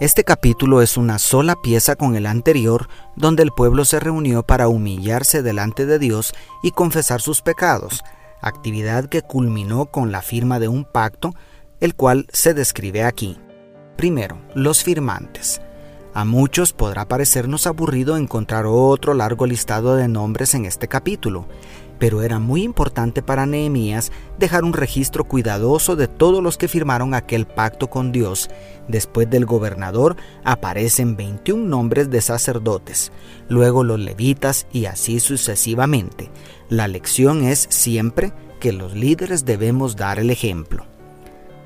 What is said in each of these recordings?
este capítulo es una sola pieza con el anterior, donde el pueblo se reunió para humillarse delante de Dios y confesar sus pecados, actividad que culminó con la firma de un pacto, el cual se describe aquí. Primero, los firmantes. A muchos podrá parecernos aburrido encontrar otro largo listado de nombres en este capítulo, pero era muy importante para Nehemías dejar un registro cuidadoso de todos los que firmaron aquel pacto con Dios. Después del gobernador aparecen 21 nombres de sacerdotes, luego los levitas y así sucesivamente. La lección es siempre que los líderes debemos dar el ejemplo.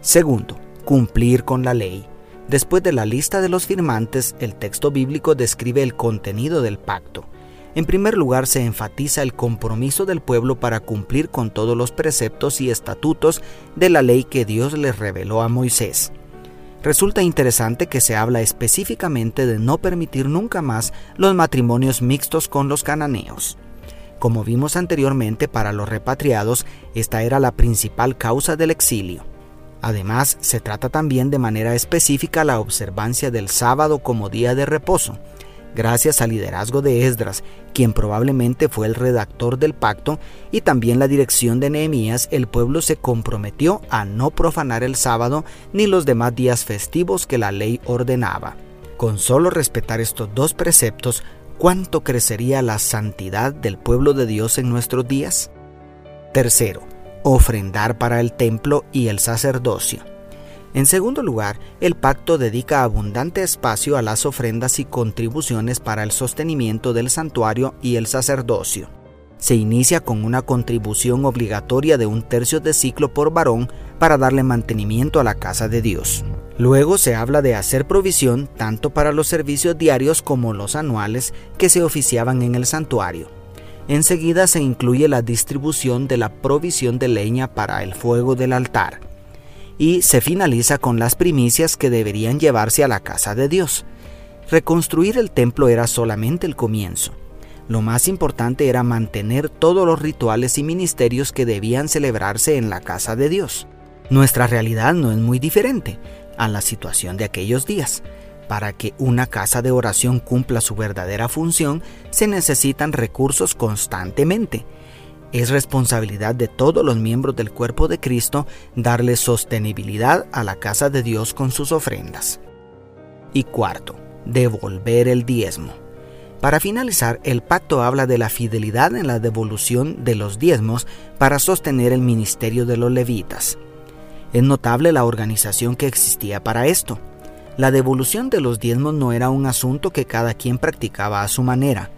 Segundo, cumplir con la ley. Después de la lista de los firmantes, el texto bíblico describe el contenido del pacto. En primer lugar, se enfatiza el compromiso del pueblo para cumplir con todos los preceptos y estatutos de la ley que Dios les reveló a Moisés. Resulta interesante que se habla específicamente de no permitir nunca más los matrimonios mixtos con los cananeos. Como vimos anteriormente, para los repatriados, esta era la principal causa del exilio. Además, se trata también de manera específica la observancia del sábado como día de reposo, gracias al liderazgo de Esdras, quien probablemente fue el redactor del pacto, y también la dirección de Nehemías, el pueblo se comprometió a no profanar el sábado ni los demás días festivos que la ley ordenaba. Con solo respetar estos dos preceptos, ¿cuánto crecería la santidad del pueblo de Dios en nuestros días? Tercero, ofrendar para el templo y el sacerdocio. En segundo lugar, el pacto dedica abundante espacio a las ofrendas y contribuciones para el sostenimiento del santuario y el sacerdocio. Se inicia con una contribución obligatoria de un tercio de ciclo por varón para darle mantenimiento a la casa de Dios. Luego se habla de hacer provisión tanto para los servicios diarios como los anuales que se oficiaban en el santuario. Enseguida se incluye la distribución de la provisión de leña para el fuego del altar y se finaliza con las primicias que deberían llevarse a la casa de Dios. Reconstruir el templo era solamente el comienzo. Lo más importante era mantener todos los rituales y ministerios que debían celebrarse en la casa de Dios. Nuestra realidad no es muy diferente a la situación de aquellos días. Para que una casa de oración cumpla su verdadera función, se necesitan recursos constantemente es responsabilidad de todos los miembros del cuerpo de Cristo darle sostenibilidad a la casa de Dios con sus ofrendas. Y cuarto, devolver el diezmo. Para finalizar, el pacto habla de la fidelidad en la devolución de los diezmos para sostener el ministerio de los levitas. Es notable la organización que existía para esto. La devolución de los diezmos no era un asunto que cada quien practicaba a su manera.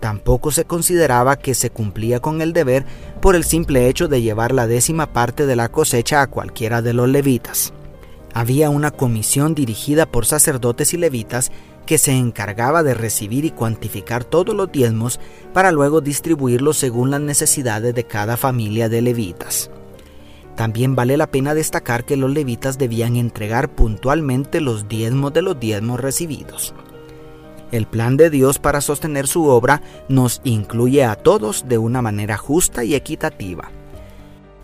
Tampoco se consideraba que se cumplía con el deber por el simple hecho de llevar la décima parte de la cosecha a cualquiera de los levitas. Había una comisión dirigida por sacerdotes y levitas que se encargaba de recibir y cuantificar todos los diezmos para luego distribuirlos según las necesidades de cada familia de levitas. También vale la pena destacar que los levitas debían entregar puntualmente los diezmos de los diezmos recibidos. El plan de Dios para sostener su obra nos incluye a todos de una manera justa y equitativa.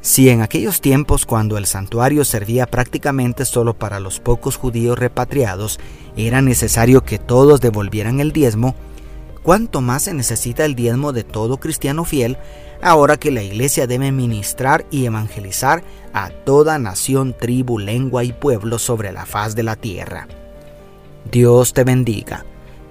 Si en aquellos tiempos cuando el santuario servía prácticamente solo para los pocos judíos repatriados, era necesario que todos devolvieran el diezmo, ¿cuánto más se necesita el diezmo de todo cristiano fiel ahora que la iglesia debe ministrar y evangelizar a toda nación, tribu, lengua y pueblo sobre la faz de la tierra? Dios te bendiga